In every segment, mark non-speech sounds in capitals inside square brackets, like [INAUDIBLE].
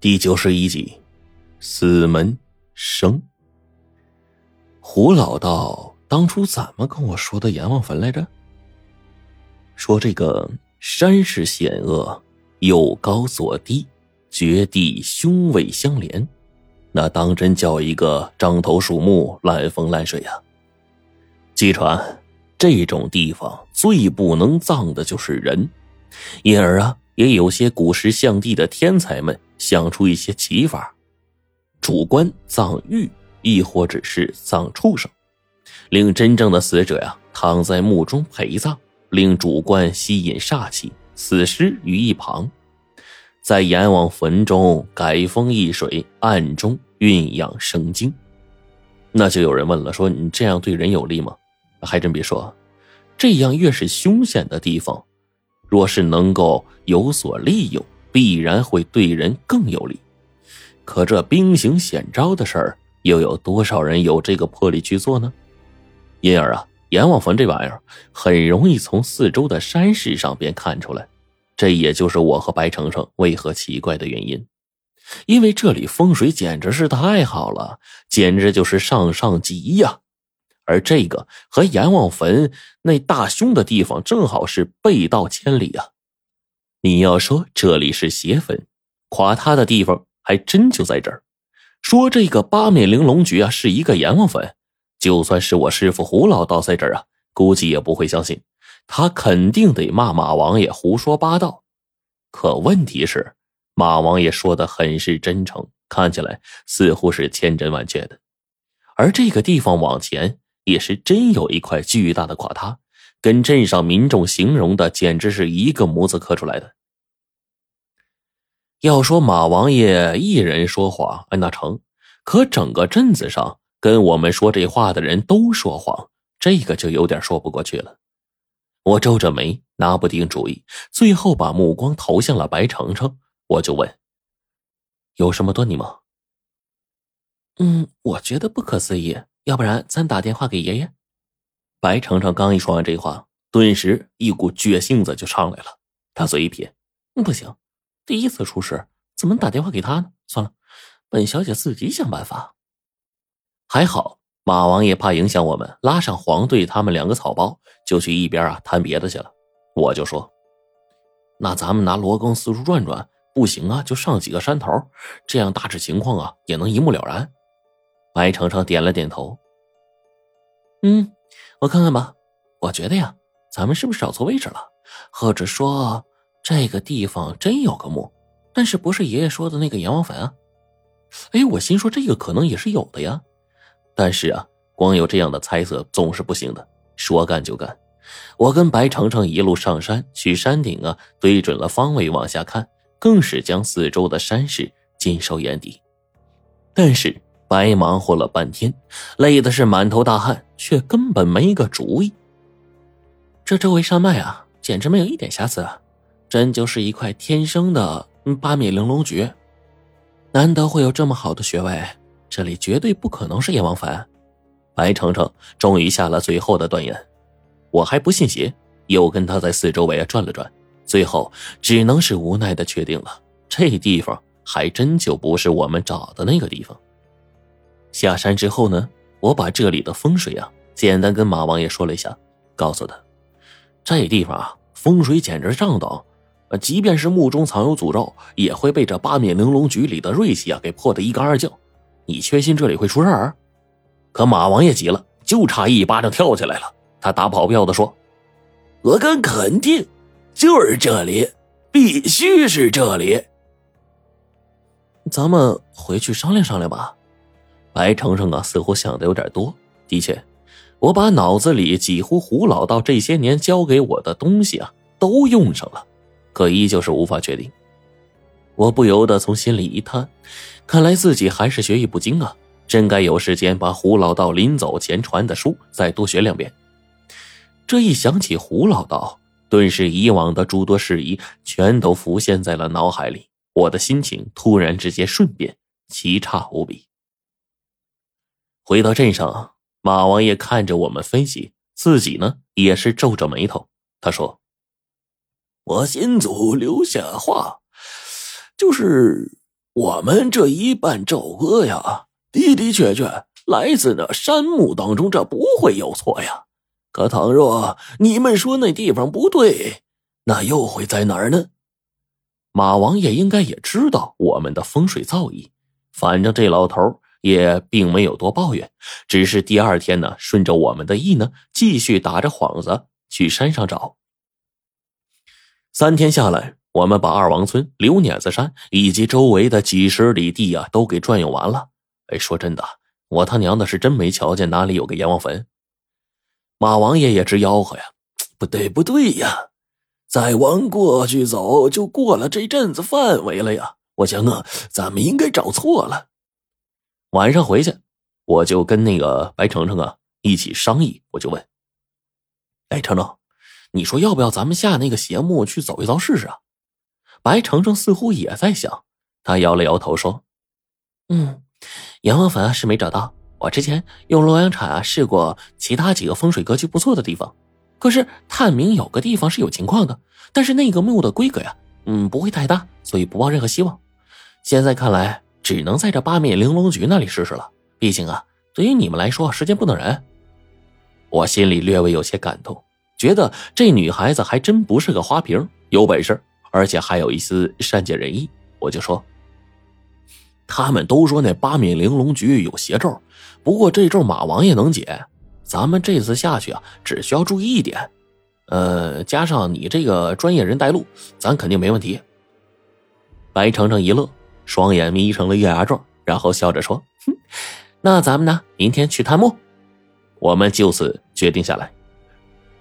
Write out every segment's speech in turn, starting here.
第九十一集，死门生。胡老道当初怎么跟我说的阎王坟来着？说这个山势险恶，有高左低，绝地凶位相连，那当真叫一个獐头鼠目、烂风烂水呀！据传，这种地方最不能葬的就是人，因而啊，也有些古时象帝的天才们。想出一些奇法，主观葬玉，亦或者是葬畜生，令真正的死者呀躺在墓中陪葬，令主观吸引煞气，死尸于一旁，在阎王坟中改风易水，暗中运养生精。那就有人问了，说你这样对人有利吗？还真别说，这样越是凶险的地方，若是能够有所利用。必然会对人更有利，可这兵行险招的事儿，又有多少人有这个魄力去做呢？因而啊，阎王坟这玩意儿很容易从四周的山势上边看出来，这也就是我和白程程为何奇怪的原因。因为这里风水简直是太好了，简直就是上上极呀！而这个和阎王坟那大凶的地方正好是背道千里啊。你要说这里是邪坟，垮塌的地方还真就在这儿。说这个八面玲珑局啊是一个阎王坟，就算是我师傅胡老道在这儿啊，估计也不会相信。他肯定得骂马王爷胡说八道。可问题是，马王爷说的很是真诚，看起来似乎是千真万确的。而这个地方往前也是真有一块巨大的垮塌。跟镇上民众形容的简直是一个模子刻出来的。要说马王爷一人说谎，哎，那成；可整个镇子上跟我们说这话的人都说谎，这个就有点说不过去了。我皱着眉，拿不定主意，最后把目光投向了白程程，我就问：“有什么端倪吗？”“嗯，我觉得不可思议，要不然咱打电话给爷爷。”白程程刚一说完这话，顿时一股倔性子就上来了。他嘴一撇：“不行，第一次出事，怎么打电话给他呢？算了，本小姐自己想办法。”还好马王爷怕影响我们，拉上黄队他们两个草包，就去一边啊谈别的去了。我就说：“那咱们拿罗庚四处转转，不行啊，就上几个山头，这样大致情况啊也能一目了然。”白程程点了点头：“嗯。”我看看吧，我觉得呀，咱们是不是找错位置了？或者说，这个地方真有个墓，但是不是爷爷说的那个阎王坟啊？哎，我心说这个可能也是有的呀。但是啊，光有这样的猜测总是不行的。说干就干，我跟白程程一路上山，去山顶啊，对准了方位往下看，更是将四周的山势尽收眼底。但是。白忙活了半天，累的是满头大汗，却根本没个主意。这周围山脉啊，简直没有一点瑕疵，啊真就是一块天生的八面玲珑局。难得会有这么好的穴位，这里绝对不可能是阎王坟。白程程终于下了最后的断言，我还不信邪，又跟他在四周围转了转，最后只能是无奈的确定了，这地方还真就不是我们找的那个地方。下山之后呢，我把这里的风水啊，简单跟马王爷说了一下，告诉他，这地方啊，风水简直上等，即便是墓中藏有诅咒，也会被这八面玲珑局里的锐气啊给破得一干二净。你确信这里会出事儿？可马王爷急了，就差一巴掌跳起来了。他打保票的说：“我敢肯定，就是这里，必须是这里。咱们回去商量商量吧。”白程程啊，似乎想的有点多。的确，我把脑子里几乎胡老道这些年教给我的东西啊，都用上了，可依旧是无法确定。我不由得从心里一叹，看来自己还是学艺不精啊，真该有时间把胡老道临走前传的书再多学两遍。这一想起胡老道，顿时以往的诸多事宜全都浮现在了脑海里，我的心情突然之间瞬变，奇差无比。回到镇上，马王爷看着我们分析，自己呢也是皱着眉头。他说：“我先祖留下话，就是我们这一半赵哥呀，的的确确来自那山木当中，这不会有错呀。可倘若你们说那地方不对，那又会在哪儿呢？马王爷应该也知道我们的风水造诣，反正这老头也并没有多抱怨，只是第二天呢，顺着我们的意呢，继续打着幌子去山上找。三天下来，我们把二王村、刘碾子山以及周围的几十里地啊，都给转悠完了。哎，说真的，我他娘的是真没瞧见哪里有个阎王坟。马王爷也直吆喝呀：“不对，不对呀！再往过去走，就过了这镇子范围了呀！我想啊，咱们应该找错了。”晚上回去，我就跟那个白程程啊一起商议。我就问：“哎，程程，你说要不要咱们下那个邪墓去走一遭试试啊？”白程程似乎也在想，他摇了摇头说：“嗯，阎王坟啊是没找到。”我之前用洛阳铲啊试过其他几个风水格局不错的地方，可是探明有个地方是有情况的，但是那个墓的规格呀，嗯，不会太大，所以不抱任何希望。现在看来，只能在这八面玲珑局那里试试了。毕竟啊，对于你们来说，时间不等人。我心里略微有些感动，觉得这女孩子还真不是个花瓶，有本事，而且还有一丝善解人意。我就说。他们都说那八面玲珑局有邪咒，不过这咒马王爷能解。咱们这次下去啊，只需要注意一点，呃，加上你这个专业人带路，咱肯定没问题。白程程一乐，双眼眯成了月牙状，然后笑着说：“哼，那咱们呢，明天去探墓。”我们就此决定下来。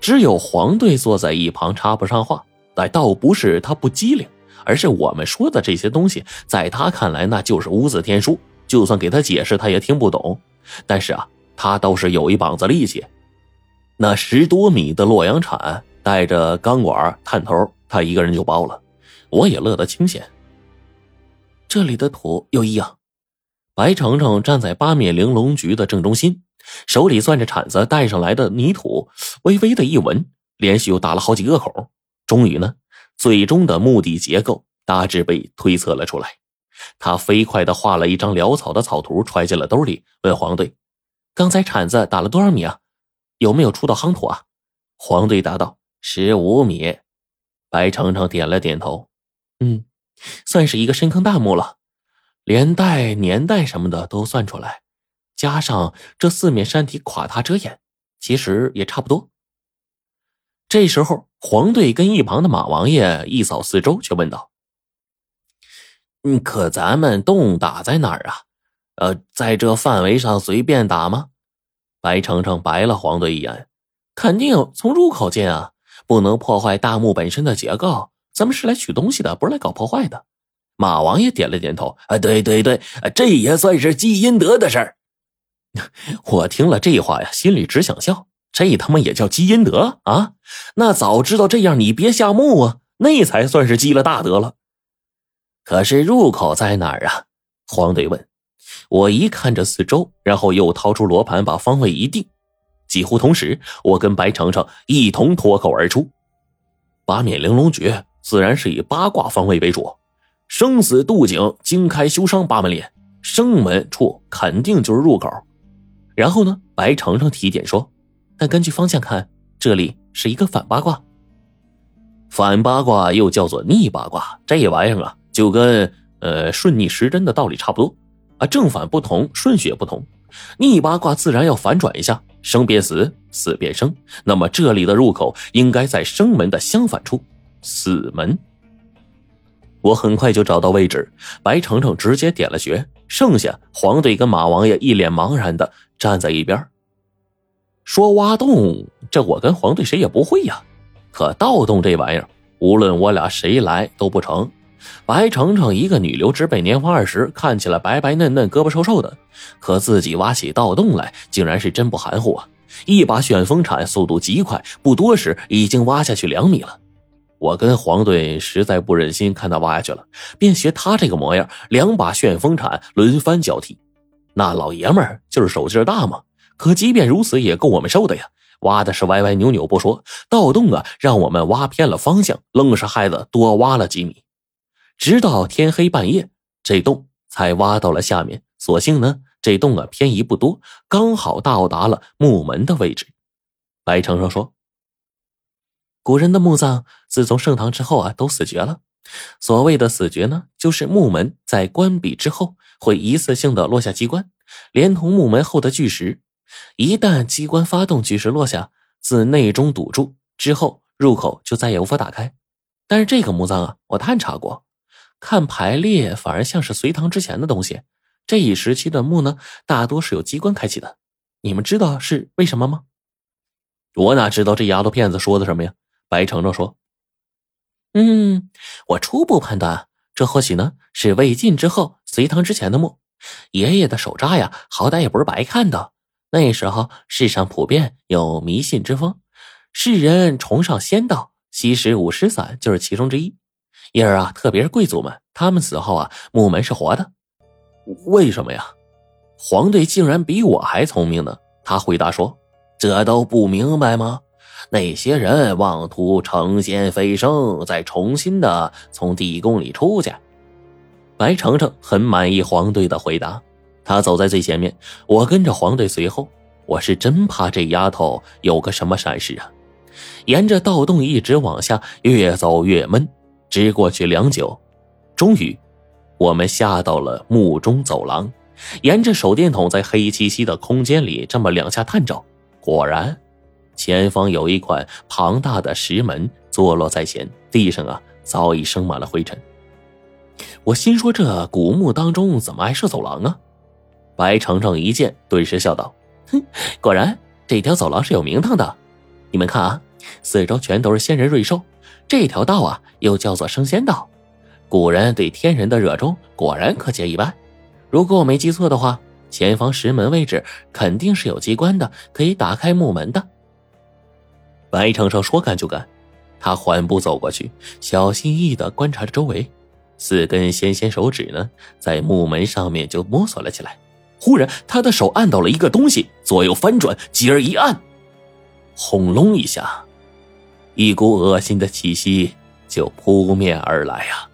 只有黄队坐在一旁插不上话，但倒不是他不机灵。而是我们说的这些东西，在他看来那就是无字天书，就算给他解释，他也听不懂。但是啊，他倒是有一膀子力气。那十多米的洛阳铲带着钢管探头，他一个人就包了。我也乐得清闲。这里的土有异样。白程程站在八面玲珑局的正中心，手里攥着铲子带上来的泥土，微微的一闻，连续又打了好几个口，终于呢。最终的墓地结构大致被推测了出来，他飞快的画了一张潦草的草图，揣进了兜里，问黄队：“刚才铲子打了多少米啊？有没有出到夯土啊？”黄队答道：“十五米。”白程程点了点头：“嗯，算是一个深坑大墓了，连带年代什么的都算出来，加上这四面山体垮塌遮掩，其实也差不多。”这时候，黄队跟一旁的马王爷一扫四周，却问道：“嗯，可咱们洞打在哪儿啊？呃，在这范围上随便打吗？”白程程白了黄队一眼：“肯定从入口进啊，不能破坏大墓本身的结构。咱们是来取东西的，不是来搞破坏的。”马王爷点了点头：“啊，对对对，这也算是积阴德的事儿。” [LAUGHS] 我听了这话呀，心里只想笑。这他妈也叫积阴德啊？那早知道这样，你别下墓啊，那才算是积了大德了。可是入口在哪儿啊？黄队问。我一看这四周，然后又掏出罗盘，把方位一定。几乎同时，我跟白程程一同脱口而出：“八面玲珑诀自然是以八卦方位为主，生死渡井、经开修伤八门脸，生门处肯定就是入口。”然后呢，白程程提点说。但根据方向看，这里是一个反八卦。反八卦又叫做逆八卦，这玩意儿啊，就跟呃顺逆时针的道理差不多啊，正反不同，顺序也不同。逆八卦自然要反转一下，生变死，死变生。那么这里的入口应该在生门的相反处，死门。我很快就找到位置，白程程直接点了穴，剩下黄队跟马王爷一脸茫然的站在一边。说挖洞，这我跟黄队谁也不会呀。可盗洞这玩意儿，无论我俩谁来都不成。白程程一个女流之辈，年方二十，看起来白白嫩嫩、胳膊瘦瘦的，可自己挖起盗洞来，竟然是真不含糊啊！一把旋风铲，速度极快，不多时已经挖下去两米了。我跟黄队实在不忍心看他挖下去了，便学他这个模样，两把旋风铲轮番交替。那老爷们儿就是手劲大嘛。可即便如此，也够我们受的呀！挖的是歪歪扭扭不说，盗洞啊，让我们挖偏了方向，愣是害得多挖了几米。直到天黑半夜，这洞才挖到了下面。所幸呢，这洞啊偏移不多，刚好到达了木门的位置。白程程说：“古人的墓葬自从盛唐之后啊，都死绝了。所谓的死绝呢，就是墓门在关闭之后会一次性的落下机关，连同墓门后的巨石。一旦机关发动，巨石落下，自内中堵住之后，入口就再也无法打开。但是这个墓葬啊，我探查过，看排列反而像是隋唐之前的东西。”这一时期的墓呢，大多是有机关开启的，你们知道是为什么吗？我哪知道这丫头片子说的什么呀？白程程说：“嗯，我初步判断，这或许呢是魏晋之后、隋唐之前的墓。爷爷的手札呀，好歹也不是白看的。那时候世上普遍有迷信之风，世人崇尚仙道，吸食五石散就是其中之一。因而啊，特别是贵族们，他们死后啊，墓门是活的。”为什么呀？黄队竟然比我还聪明呢！他回答说：“这都不明白吗？那些人妄图成仙飞升，再重新的从地宫里出去。”白程程很满意黄队的回答，他走在最前面，我跟着黄队随后。我是真怕这丫头有个什么闪失啊！沿着盗洞一直往下，越走越闷，直过去良久，终于。我们下到了墓中走廊，沿着手电筒在黑漆漆的空间里这么两下探照，果然，前方有一块庞大的石门坐落在前，地上啊早已生满了灰尘。我心说：这古墓当中怎么还设走廊啊？白程程一见，顿时笑道：“哼，果然这条走廊是有名堂的。你们看啊，四周全都是仙人瑞兽，这条道啊又叫做升仙道。”古人对天人的热衷果然可见一斑。如果我没记错的话，前方石门位置肯定是有机关的，可以打开木门的。白程程说干就干，他缓步走过去，小心翼翼的观察着周围。四根纤纤手指呢，在木门上面就摸索了起来。忽然，他的手按到了一个东西，左右翻转，继而一按，轰隆一下，一股恶心的气息就扑面而来呀！